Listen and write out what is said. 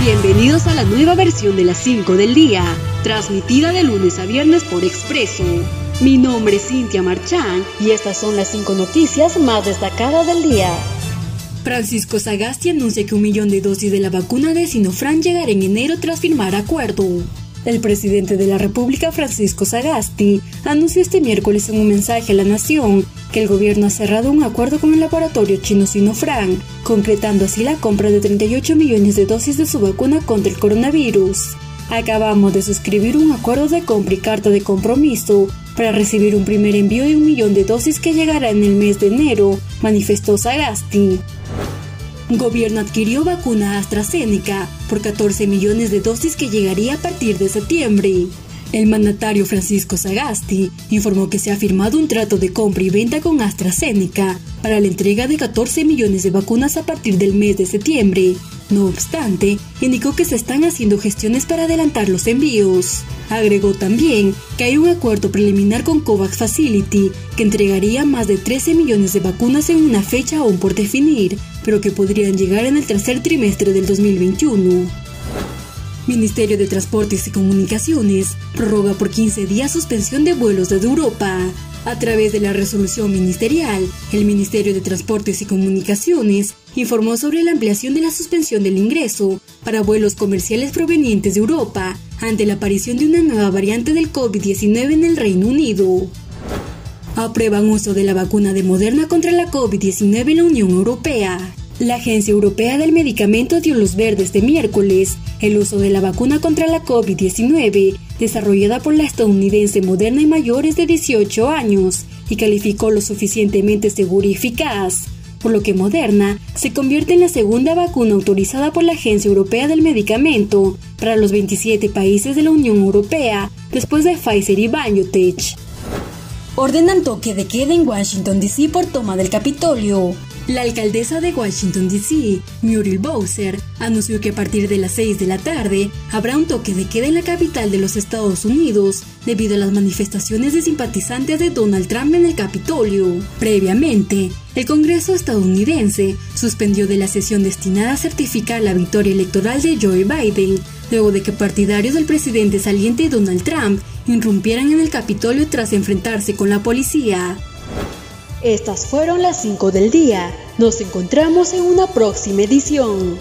Bienvenidos a la nueva versión de las 5 del día, transmitida de lunes a viernes por Expreso. Mi nombre es Cintia Marchán y estas son las 5 noticias más destacadas del día. Francisco Sagasti anuncia que un millón de dosis de la vacuna de Sinofran llegará en enero tras firmar acuerdo. El presidente de la República, Francisco Sagasti, anunció este miércoles en un mensaje a la nación que el gobierno ha cerrado un acuerdo con el laboratorio chino Sinofran, concretando así la compra de 38 millones de dosis de su vacuna contra el coronavirus. Acabamos de suscribir un acuerdo de compra y carta de compromiso para recibir un primer envío de un millón de dosis que llegará en el mes de enero, manifestó Sagasti. Gobierno adquirió vacuna AstraZeneca por 14 millones de dosis que llegaría a partir de septiembre. El mandatario Francisco Sagasti informó que se ha firmado un trato de compra y venta con AstraZeneca para la entrega de 14 millones de vacunas a partir del mes de septiembre. No obstante, indicó que se están haciendo gestiones para adelantar los envíos. Agregó también que hay un acuerdo preliminar con COVAX Facility que entregaría más de 13 millones de vacunas en una fecha aún por definir, pero que podrían llegar en el tercer trimestre del 2021. Ministerio de Transportes y Comunicaciones prorroga por 15 días suspensión de vuelos desde Europa. A través de la resolución ministerial, el Ministerio de Transportes y Comunicaciones informó sobre la ampliación de la suspensión del ingreso para vuelos comerciales provenientes de Europa ante la aparición de una nueva variante del COVID-19 en el Reino Unido. Aprueban uso de la vacuna de Moderna contra la COVID-19 en la Unión Europea. La Agencia Europea del Medicamento dio luz verde este miércoles el uso de la vacuna contra la COVID-19, desarrollada por la estadounidense Moderna y mayores de 18 años, y calificó lo suficientemente segura y eficaz, por lo que Moderna se convierte en la segunda vacuna autorizada por la Agencia Europea del Medicamento para los 27 países de la Unión Europea, después de Pfizer y BioNTech ordenan toque de queda en Washington, D.C. por toma del Capitolio. La alcaldesa de Washington, D.C., Muriel Bowser, anunció que a partir de las 6 de la tarde habrá un toque de queda en la capital de los Estados Unidos debido a las manifestaciones de simpatizantes de Donald Trump en el Capitolio. Previamente, el Congreso estadounidense suspendió de la sesión destinada a certificar la victoria electoral de Joe Biden, luego de que partidarios del presidente saliente Donald Trump irrumpieran en el Capitolio tras enfrentarse con la policía. Estas fueron las 5 del día. Nos encontramos en una próxima edición.